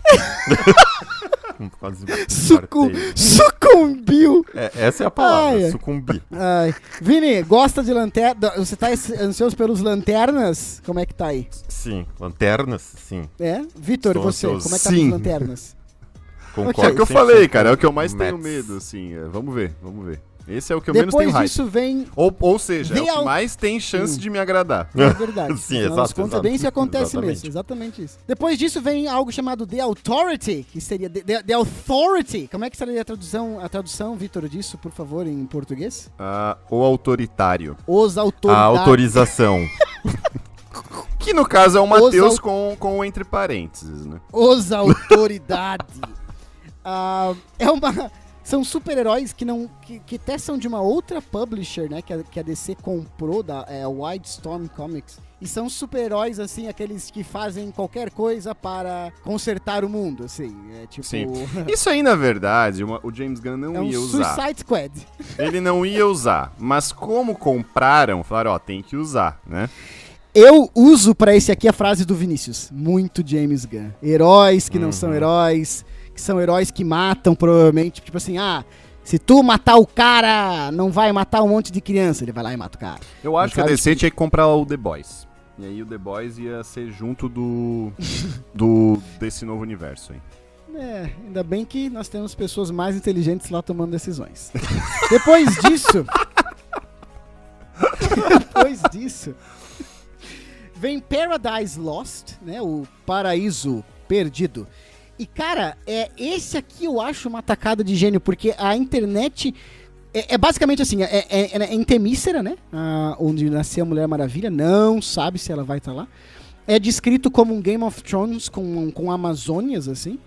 Quase Sucum... Sucumbiu. É, essa é a palavra, Ai. sucumbir. Ai. Vini, gosta de lanterna? Você tá ansioso pelos lanternas? Como é que tá aí? Sim, lanternas, sim. É? Vitor, você, ansioso. como é que tá Sim. lanternas? Concordo. É o que eu 100% falei, cara. É o que eu mais tenho medo, assim. é, Vamos ver, vamos ver. Esse é o que eu menos Depois tenho hype. disso vem. Ou, ou seja, é o que mais tem chance Hum. de me agradar. É verdade. Sim, Afinal exato, contas, exato. bem isso acontece Exatamente. mesmo. Exatamente isso. Depois disso vem algo chamado The Authority, que seria The, The- The Authority. Como é que seria a tradução, a tradução, Vitor, disso, por favor, em português? Ah, o autoritário. Os A autoridades. autorização. Que no caso é o Matheus au- com, com entre parênteses, né? Os autoridade. Ah, é uma. São super-heróis que não. Que, que até são de uma outra publisher, né? Que a, que a DC comprou, da é, Wildstorm Comics. E são super-heróis, assim, aqueles que fazem qualquer coisa para consertar o mundo, assim. É tipo. Sim. Isso aí, na verdade, uma- o James Gunn não É um ia usar. Suicide Squad. Ele não ia usar. Mas como compraram, falaram, ó, tem que usar, né? Eu uso pra esse aqui a frase do Vinícius. Muito James Gunn. Heróis que não são Uhum. heróis, que são heróis que matam, provavelmente. Tipo assim, ah, se tu matar o cara, não vai matar um monte de criança. Ele vai lá e mata o cara. Eu acho que a DC tinha que comprar o The Boys. E aí o The Boys ia ser junto do. do desse novo universo aí. É, ainda bem que nós temos pessoas mais inteligentes lá tomando decisões. Depois disso. depois disso. Vem Paradise Lost, né? O Paraíso Perdido. E, cara, é, esse aqui eu acho uma tacada de gênio, porque a internet. É, é basicamente assim, é, é, é em Temícera, né? Ah, onde nasceu a Mulher Maravilha, não sabe se ela vai estar lá. É descrito como um Game of Thrones com, com Amazônias, assim.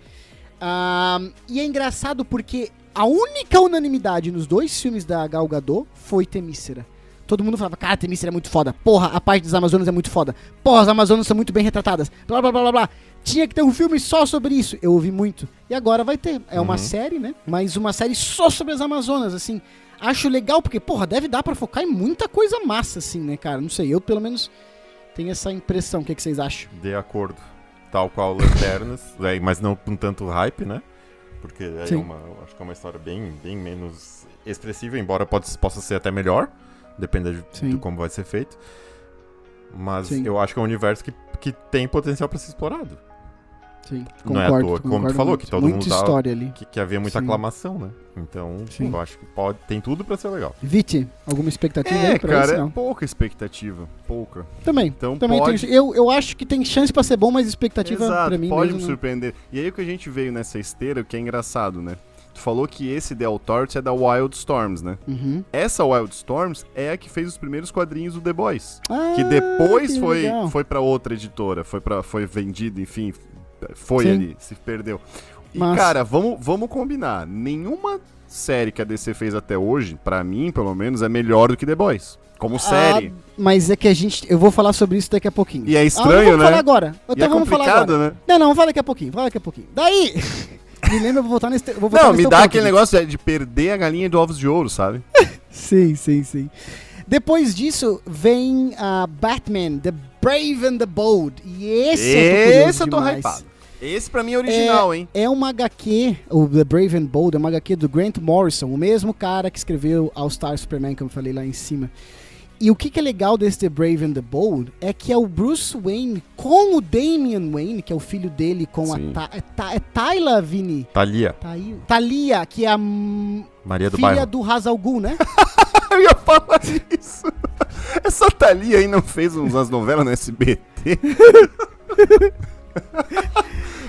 Ah, e é engraçado porque a única unanimidade nos dois filmes da Gal Gadot foi Temícera. Todo mundo falava, cara, Temícera é muito foda. Porra, a parte das Amazonas é muito foda. Porra, as Amazonas são muito bem retratadas. Blá, blá, blá, blá, blá. Tinha que ter um filme só sobre isso. Eu ouvi muito. E agora vai ter. É uma Uhum. série, né? Mas uma série só sobre as Amazonas, assim. Acho legal porque, porra, deve dar pra focar em muita coisa massa, assim, né, cara? Não sei, eu pelo menos tenho essa impressão. O que, que vocês acham? De acordo. Tal qual Lanternas, é, mas não com tanto hype, né? Porque é Sim. uma, acho que é uma história bem, bem menos expressiva, embora pode, possa ser até melhor, depende de, de como vai ser feito. Mas Sim. eu acho que é um universo que, que tem potencial pra ser explorado. Sim, Não é à toa, como tu falou, que todo Muita mundo história ali. Que, que havia muita Sim. aclamação, né? Então, Sim. eu acho que pode, tem tudo pra ser legal. Viti, alguma expectativa É, aí pra cara, isso? é pouca expectativa. Pouca. Também. Então Também pode. tem, eu, eu acho que tem chance pra ser bom, mas expectativa pra mim pode mesmo me surpreender. E aí o que a gente veio nessa esteira, o que é engraçado, né? Tu falou que esse The Authority é da Wild Storms, né? Uhum. Essa Wild Storms é a que fez os primeiros quadrinhos do The Boys. Ah, que depois que foi, legal. foi para outra editora, foi para foi vendido, enfim, foi Sim. ali, se perdeu. E Massa. cara, vamos, vamos combinar, nenhuma série que a DC fez até hoje, pra mim, pelo menos, é melhor do que The Boys. Como série. Ah, mas é que a gente. Eu vou falar sobre isso daqui a pouquinho. E é ah, estranho, vamos né? falar agora. e Então é vamos falar agora. né? Não, não, fala daqui a pouquinho. Fala daqui a pouquinho. Daí. me lembra, eu vou voltar nesse. Vou voltar Não, nesse me dá ponto, aquele negócio de perder a galinha de ovos de ouro, sabe? Sim, sim, sim. Depois disso vem a Batman, The Brave and the Bold. E esse, eu tô Esse eu tô hypado. Esse pra mim é original, hein? É uma HQ, o The Brave and Bold, é uma HQ do Grant Morrison, o mesmo cara que escreveu All Star Superman, que eu falei lá em cima. E o que, que é legal desse The Brave and the Bold é que é o Bruce Wayne com o Damian Wayne, que é o filho dele, com Sim. a Ta é, Ta é Tyla Vini. Thalia, Thalia, que é a Maria do filha Bairro. do Ra's al Ghul, né? Eu ia falar isso. Essa Thalia aí não fez umas novelas no SBT?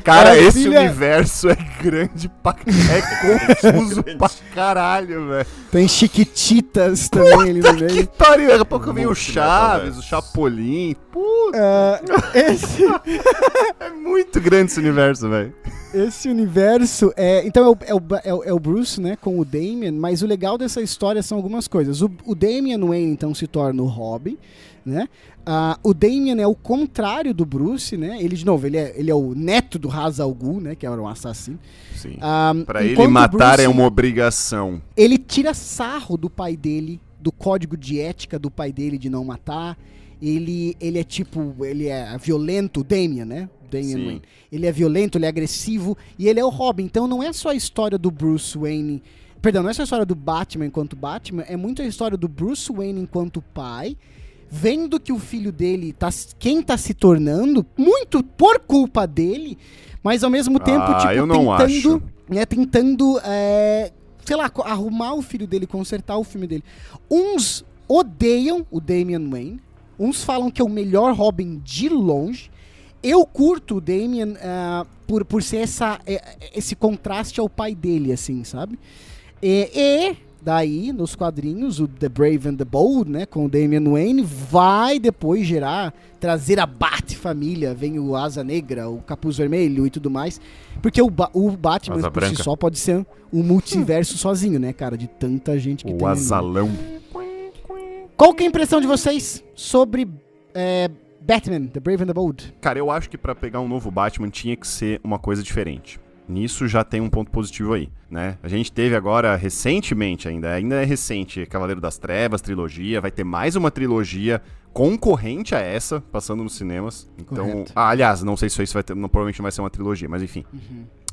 Cara, É, esse filha- universo é grande pra... É confuso pra caralho, velho. Tem Chiquititas também ali no Que meio. pariu, daqui a pouco vem o Muito Chaves, o Chapolin. Puta, Ah, esse, é muito grande esse universo, velho. esse universo é. Então é o, é, o, é o- é o Bruce, né? Com o Damian, mas o legal dessa história são algumas coisas. O, o Damian Wayne, então, se torna o Robin, né? Ah, o Damian é o contrário do Bruce, né? Ele, de novo, ele é, ele é o neto do Ra's al Ghul, né? Que era um assassino. Sim. Ah, Pra ele matar Bruce- é uma obrigação. ele tira sarro do pai dele, do código de ética do pai dele de não matar. Ele, ele é tipo, ele é violento, o Damian, né? Sim. Wayne. Ele é violento, ele é agressivo e ele é o Robin. Então não é só a história do Bruce Wayne. Perdão, não é só a história do Batman enquanto Batman, é muito a história do Bruce Wayne enquanto pai, vendo que o filho dele tá quem tá se tornando, muito por culpa dele, mas ao mesmo tempo, Ah, tipo, eu não tentando, acho. né, tentando é, sei lá, arrumar o filho dele, consertar o filme dele. Uns odeiam o Damian Wayne, uns falam que é o melhor Robin de longe. Eu curto o Damian ah, por, por ser essa, é, esse contraste ao pai dele, assim, sabe? E, e daí, nos quadrinhos, o The Brave and the Bold, né, com o Damian Wayne, vai depois gerar, trazer a Bat-família, vem o Asa Negra, o Capuz Vermelho e tudo mais, porque o, Ba- o Batman Asa por si Branca. só pode ser um multiverso sozinho, né, cara, de tanta gente que tem. O ali. azalão. Qual que é a impressão de vocês sobre é, Batman, The Brave and the Bold? Cara, eu acho que pra pegar um novo Batman tinha que ser uma coisa diferente. Nisso já tem um ponto positivo aí, né? A gente teve agora, recentemente ainda, ainda é recente, Cavaleiro das Trevas, trilogia, vai ter mais uma trilogia concorrente a essa, passando nos cinemas. Então, ah, aliás, não sei se isso vai ter, não, provavelmente não vai ser uma trilogia, mas enfim.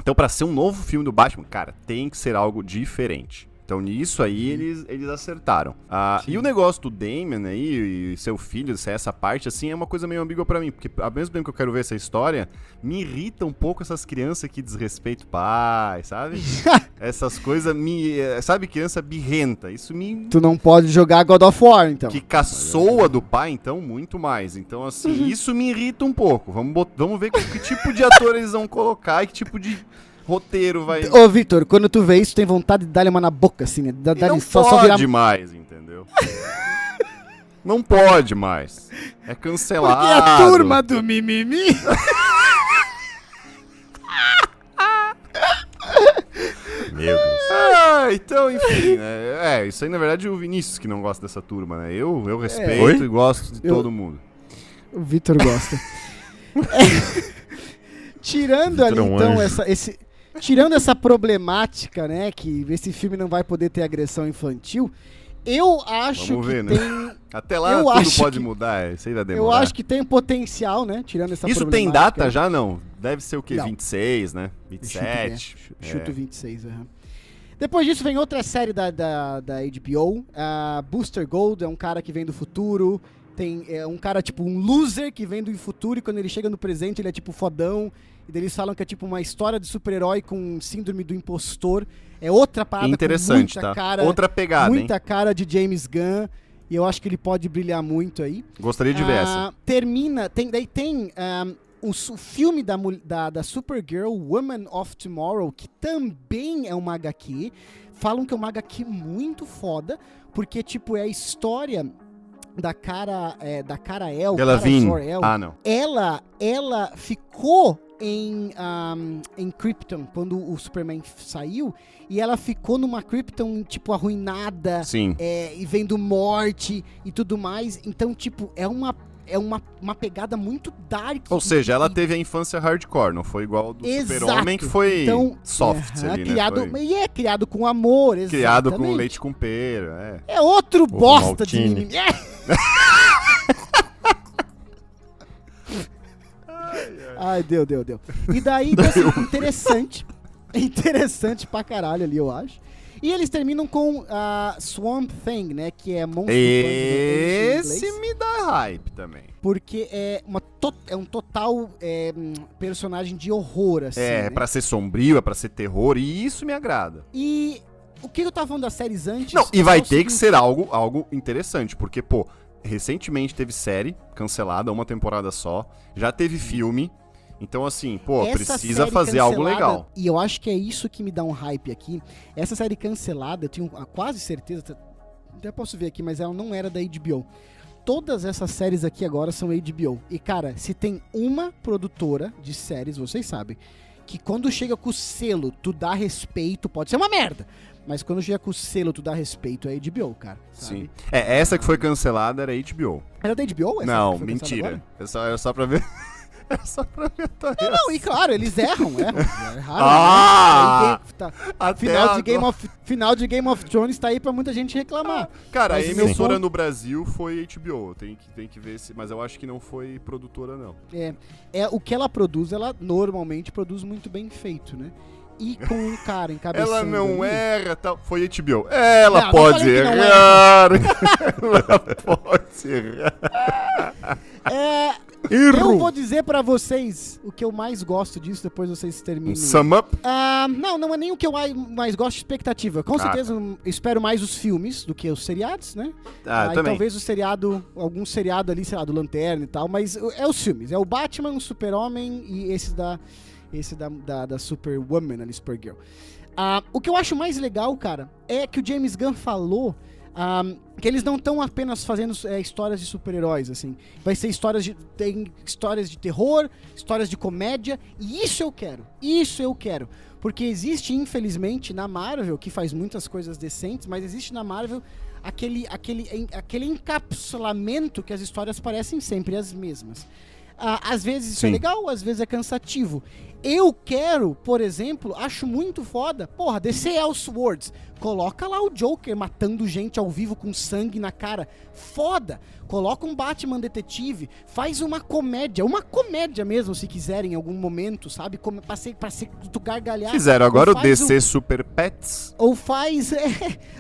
Então, pra ser um novo filme do Batman, cara, tem que ser algo diferente. Então, nisso aí, eles, eles acertaram. Ah, e o negócio do Damon aí, e seu filho, é essa parte, assim, é uma coisa meio ambígua pra mim. Porque, ao mesmo tempo que eu quero ver essa história, me irrita um pouco essas crianças que desrespeitam o pai, sabe? essas coisas me... eh, Sabe, criança birrenta. Isso me... Tu não pode jogar God of War, então. Que caçoa do pai, então, muito mais. Então, assim, isso me irrita um pouco. Vamos, vamos ver que, que tipo de ator eles vão colocar e que tipo de roteiro vai... Ô, Victor, quando tu vê isso, tem vontade de dar-lhe uma na boca, assim, né? Da- não só, pode só virar... mais, entendeu? não pode mais. É Porque cancelado. é a turma do mimimi... Meu Deus. Ah, então, enfim, né? É, isso aí na verdade é o Vinícius que não gosta dessa turma, né? Eu, eu respeito Oi? e gosto de Eu- todo mundo. O Victor gosta. É. Tirando Victor ali, é um então, essa, esse... Tirando essa problemática, né, que esse filme não vai poder ter agressão infantil, eu acho Vamos que ver, né? tem... Até lá Eu tudo pode que- mudar, isso aí vai demorar. Eu acho que tem potencial, né, tirando essa Isso tem data já? Não. Deve ser o quê? Não. 26, né? Chuto, 27. né? Ch- É. Chuto 26, aham. Depois disso vem outra série da, da, da HBO. a Booster Gold é um cara que vem do futuro. Tem é, um cara, tipo, um loser que vem do futuro e quando ele chega no presente ele é tipo fodão. E eles falam que é tipo uma história de super-herói com síndrome do impostor. É outra parada Interessante, muita tá? cara, Outra pegada, muita hein? cara de James Gunn. E eu acho que ele pode brilhar muito aí. Gostaria de ver essa. Ah, Termina, tem, daí tem ah, o, filme da, da, da Supergirl, Woman of Tomorrow, que também é uma HQ. Falam que é uma HQ muito foda, porque, tipo, é a história da cara, é, da cara El, Ela cara. Zor-El. Ah, não. Ela, ela ficou em, ahm, em Krypton quando o Superman saiu, e ela ficou numa Krypton, tipo, arruinada, Sim. é, e vendo morte e tudo mais. Então, tipo, é uma, é uma, uma pegada muito dark. Ou seja, ela teve a infância hardcore, não foi igual ao do. Super-Homem, que foi então, soft aham, ali, né? criado, Foi E é criado com amor, criado com leite com pera, é. É outro bosta de mimimi. É. Ai, deu, deu, deu. E daí, então, assim, interessante. Interessante pra caralho ali, eu acho. E eles terminam com a Swamp Thing, né? Que é monstro Esse me dá hype também. Porque é, uma é um total é, hum, personagem de horror, assim. é, é né? pra ser sombrio, é pra ser terror, e isso me agrada. E o que eu tava falando das séries antes. Não, e vai é o ter que seguinte, ser algo, algo interessante, porque, pô, recentemente teve série cancelada, uma temporada só, já teve filme, então assim, pô, essa precisa fazer algo legal. E eu acho que é isso que me dá um hype aqui. Essa série cancelada, eu tenho a quase certeza, até- posso ver aqui, mas ela não era da HBO. Todas essas séries aqui agora são HBO. E cara, se tem uma produtora de séries, vocês sabem, que quando chega com o selo, tu dá respeito, pode ser uma merda. Mas quando chega com o selo, tu dá respeito, é HBO, cara. sabe? Sim. É, essa que foi cancelada era HBO. Era da HBO? essa não, mentira. É só, é só pra ver. é só pra tua Não, não, e claro, eles erram, erram. Erraram, Ah! né? Tá- Final de. Game of, final de Game of Thrones tá aí pra muita gente reclamar. Cara, Mas a emissora ponto- no Brasil foi HBO. Tem que, tem que ver se. Mas eu acho que não foi produtora, não. É, é, o que ela produz, ela normalmente produz muito bem feito, né? E com um cara encabeçando Ela não ali- erra, tal. Foi HBO. Ela Não, pode não errar. Ela pode errar. É, Eu vou dizer pra vocês o que eu mais gosto disso, depois vocês terminam. Um sum up? Ah, não, não é nem o que eu ai- mais gosto de expectativa. Com Ah, certeza eu espero mais os filmes do que os seriados, né? Ah, e também. talvez o seriado, algum seriado ali, sei lá, do Lanterna e tal, mas é os filmes. É o Batman, o Super-Homem e esse da. Esse da, da, da Superwoman ali, Supergirl. Ah, o que eu acho mais legal, cara, é que o James Gunn falou ah, que eles não estão apenas fazendo é, histórias de super-heróis, assim. Vai ser histórias de. Tem histórias de terror, histórias de comédia, e isso eu quero. Isso eu quero. Porque existe, infelizmente, na Marvel, que faz muitas coisas decentes, mas existe na Marvel aquele, aquele, aquele encapsulamento que as histórias parecem sempre as mesmas. Às vezes isso é Sim. legal, às vezes é cansativo. Eu quero, por exemplo, acho muito foda, porra, DC Elseworlds. Coloca lá o Joker matando gente ao vivo com sangue na cara. Foda! Coloca um Batman detetive, faz uma comédia, uma comédia mesmo, se quiserem, em algum momento, sabe? Como, pra, ser, pra ser tu gargalhar. Fizeram agora o faz um- DC Super Pets. ou faz é,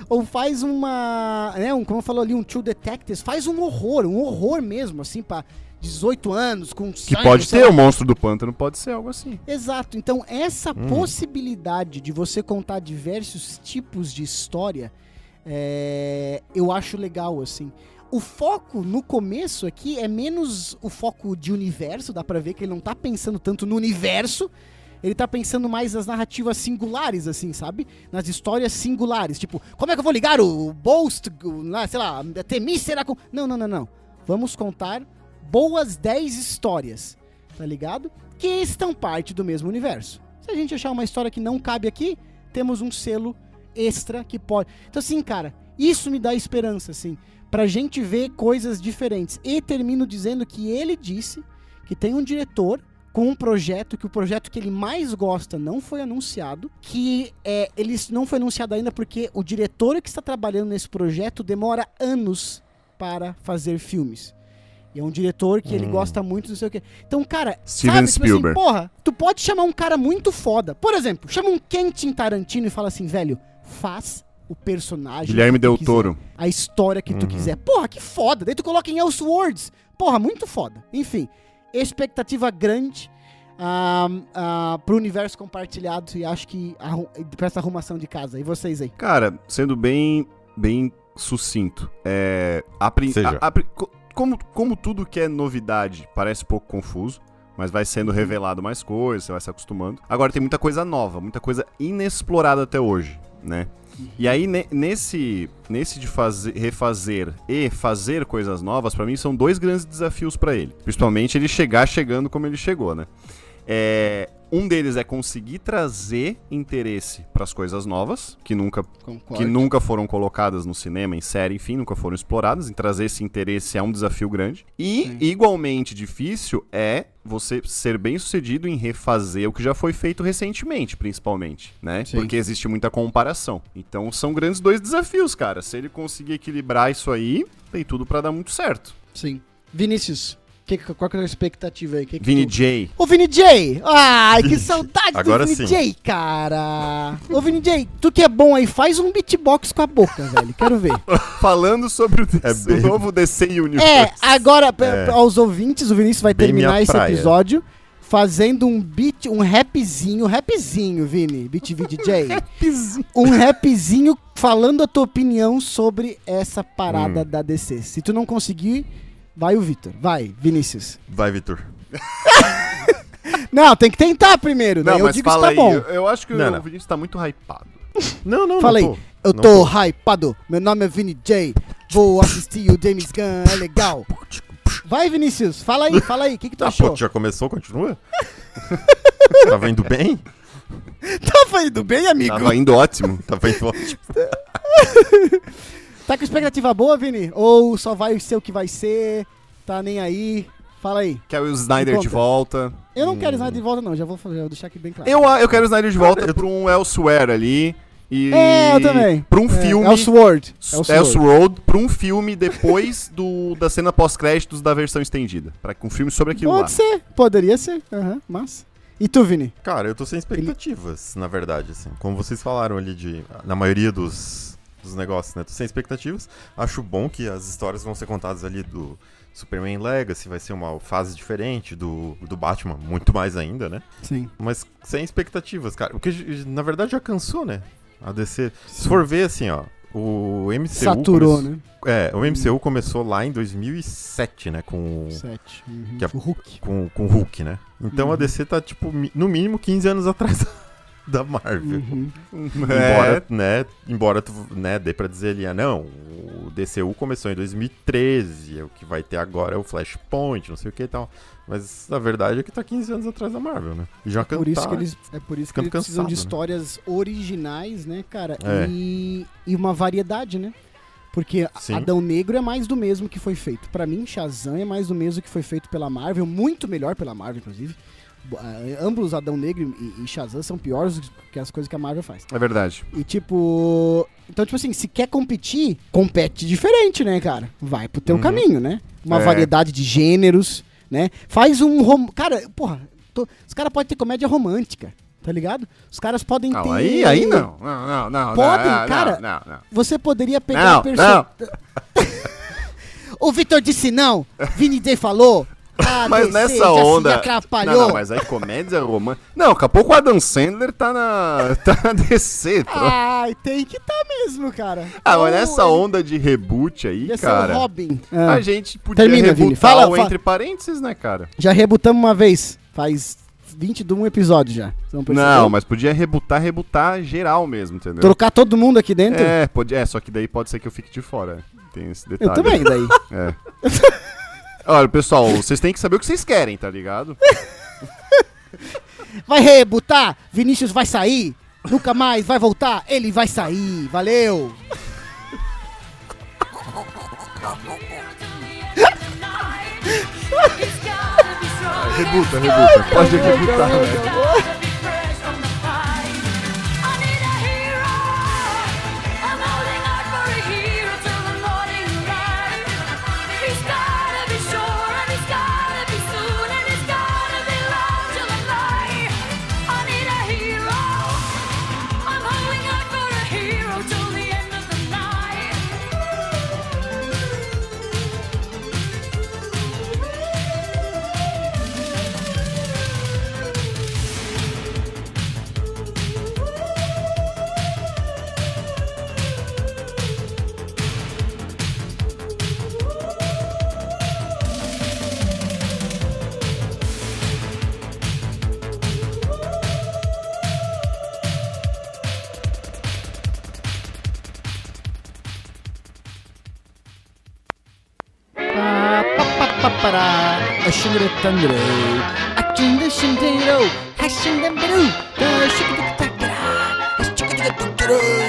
ou faz uma né, um, como falou ali um True Detectives faz um horror um horror mesmo assim pra 18 anos com Que sangue, pode sei ter, lá. o monstro do pântano pode ser algo assim. exato então essa possibilidade de você contar diversos tipos de história é, eu acho legal assim o foco no começo aqui é menos o foco de universo, dá pra ver que ele não tá pensando tanto no universo, ele tá pensando mais nas narrativas singulares, assim, sabe? Nas histórias singulares. Tipo, como é que eu vou ligar o Boast, lá, sei lá, Temícera com. Não, não, não, não. Vamos contar boas 10 histórias, tá ligado? Que estão parte do mesmo universo. Se a gente achar uma história que não cabe aqui, temos um selo extra que pode. Então, assim, cara, isso me dá esperança, assim, pra gente ver coisas diferentes. E termino dizendo que ele disse que tem um diretor com um projeto que o projeto que ele mais gosta não foi anunciado, que é, ele não foi anunciado ainda porque o diretor que está trabalhando nesse projeto demora anos para fazer filmes. E é um diretor que ele gosta muito, não sei o quê. Então, cara, Steven sabe, tipo assim, Spielberg. porra, tu pode chamar um cara muito foda. Por exemplo, chama um Quentin Tarantino e fala assim, velho, faz o personagem. Guilherme Del quiser, Toro. A história que tu quiser. Porra, que foda. Daí tu coloca em Elseworlds. Porra, muito foda. Enfim, expectativa grande ah, ah, pro universo compartilhado e acho que arru- pra essa arrumação de casa. E vocês aí? Cara, sendo bem, bem sucinto, é, a prin- Seja. a- a como, como tudo que é novidade parece pouco confuso, mas vai sendo revelado mais coisas, você vai se acostumando. Agora tem muita coisa nova, muita coisa inexplorada até hoje, né? E aí, ne- nesse, nesse de fazer, refazer e fazer coisas novas, pra mim são dois grandes desafios pra ele. Principalmente ele chegar chegando como ele chegou, né? É, um deles é conseguir trazer interesse pras coisas novas, que nunca que nunca foram colocadas no cinema, em série, enfim, nunca foram exploradas. Em trazer esse interesse é um desafio grande. E, igualmente difícil, é você ser bem sucedido em refazer o que já foi feito recentemente, principalmente, né? Sim. Porque existe muita comparação. Então são grandes dois desafios, cara. Se ele conseguir equilibrar isso aí, tem tudo pra dar muito certo. Sim. Vinícius, que, qual que é a expectativa aí? Que que Vini tu- J. Ô Vini J! Ai, que saudade Agora do Vini sim. J, cara! Ô Vini J, tu que é bom aí, faz um beatbox com a boca, velho. Quero ver. Falando sobre o, DC, É bem- o novo DC Universe. É, agora, É. aos ouvintes, o Vinícius vai Bem terminar esse praia. episódio fazendo um beat, um rapzinho, rapzinho, Vini, Beat VJ. um rapzinho falando a tua opinião sobre essa parada Hum. da DC. Se tu não conseguir, vai o Vitor. Vai, Vinícius. Vai, Vitor. Não, tem que tentar primeiro, né? Não, Eu mas digo se fala tá aí. bom. Eu, eu acho que Não, o não. Vinícius tá muito hypado. Não, não, Fala aí. não tô. Eu Não tô hypado. Meu nome é Vini J. Vou assistir o James Gunn, é legal. Vai, Vinícius, fala aí, fala aí. O que, que tu Ah, achou? pô, já começou, continua? Tava indo bem? Tava indo bem, amigo? Tava indo ótimo. Tava indo ótimo. Tá com expectativa boa, Vini? Ou só vai ser o que vai ser? Tá nem aí? Fala aí. Quer o Snyder de volta. Eu não quero nada de volta, não. Já vou, já vou deixar aqui bem claro. Eu, eu quero o Snyder de volta pra um Elsewhere ali. E, É, eu também. Pra um É, filme. Elseworld. Elseworld. Elseworld, pra um filme depois do, da cena pós-créditos da versão estendida. Pra um filme sobre aquilo Pode lá. ser, poderia ser. Aham, mas. E tu, Vini? Cara, eu tô sem expectativas, na verdade, assim. Como vocês falaram ali de. Na maioria dos, dos negócios, né? Tô sem expectativas. Acho bom que as histórias vão ser contadas ali do, Superman Legacy vai ser uma fase diferente do, do Batman, muito mais ainda, né? Sim. Mas sem expectativas, cara. Porque na verdade já cansou, né? A DC. Se for ver assim, ó, o MCU. Saturou, come- né? É, o MCU começou lá em 2007, né? Com, Sete. Uhum. É- O Hulk. com, com o Hulk, né? Então Uhum. a DC tá, tipo, no mínimo 15 anos atrás da Marvel. Uhum. Embora, né, embora tu, né, dê pra dizer ali, ah, não, o DCU começou em 2013, o que vai ter agora é o Flashpoint, não sei o que e tal. Mas a verdade é que tá 15 anos atrás da Marvel, né? E já Por isso tá- que eles, é por isso que eles precisam de cansado, né? histórias originais, né, cara? É. E, e uma variedade, né? Porque Sim. Adão Negro é mais do mesmo que foi feito. Pra mim, Shazam é mais do mesmo que foi feito pela Marvel, muito melhor pela Marvel, inclusive. Ah, ambos, Adão Negro e, e Shazam, são piores que as coisas que a Marvel faz. É verdade. E tipo. Então, tipo assim, se quer competir, compete diferente, né, cara? Vai pro teu Uhum. caminho, né? Uma É. variedade de gêneros, né? Faz um. Rom... Cara, porra, tô- os caras podem ter comédia romântica, tá ligado? Os caras podem Não, ter. aí, aí não. Não, não, não. Podem, não, cara. Não, não. Você poderia pegar Não, perso- não. o Vitor disse não, Vini Day falou. Mas DC nessa se onda. atrapalhou. Não, não, mas aí comédia romântica. Não, daqui a pouco o Adam Sandler tá na, tá na DC. pô. Ai, tem que tá mesmo, cara. Ah, mas Ou nessa onda de reboot aí, ser cara. o Robin. A gente podia Termina, Vini. rebutar Fala, o fa- entre parênteses, né, cara? Já rebutamos uma vez. Faz 21 episódios já. Perceber? Não, mas podia rebutar, rebutar geral mesmo, entendeu? Trocar todo mundo aqui dentro? É, pode, é, só que daí pode ser que eu fique de fora. Tem esse detalhe. Eu também, daí. É. Olha, pessoal, vocês têm que saber o que vocês querem, tá ligado? Vai rebutar, Vinícius vai sair. Nunca mais vai voltar, ele vai sair. Valeu! Rebuta, rebuta. Pode rebutar, né? Papara, a shingle thunder, a chin the shindero, hashing them blue, the shikitaka.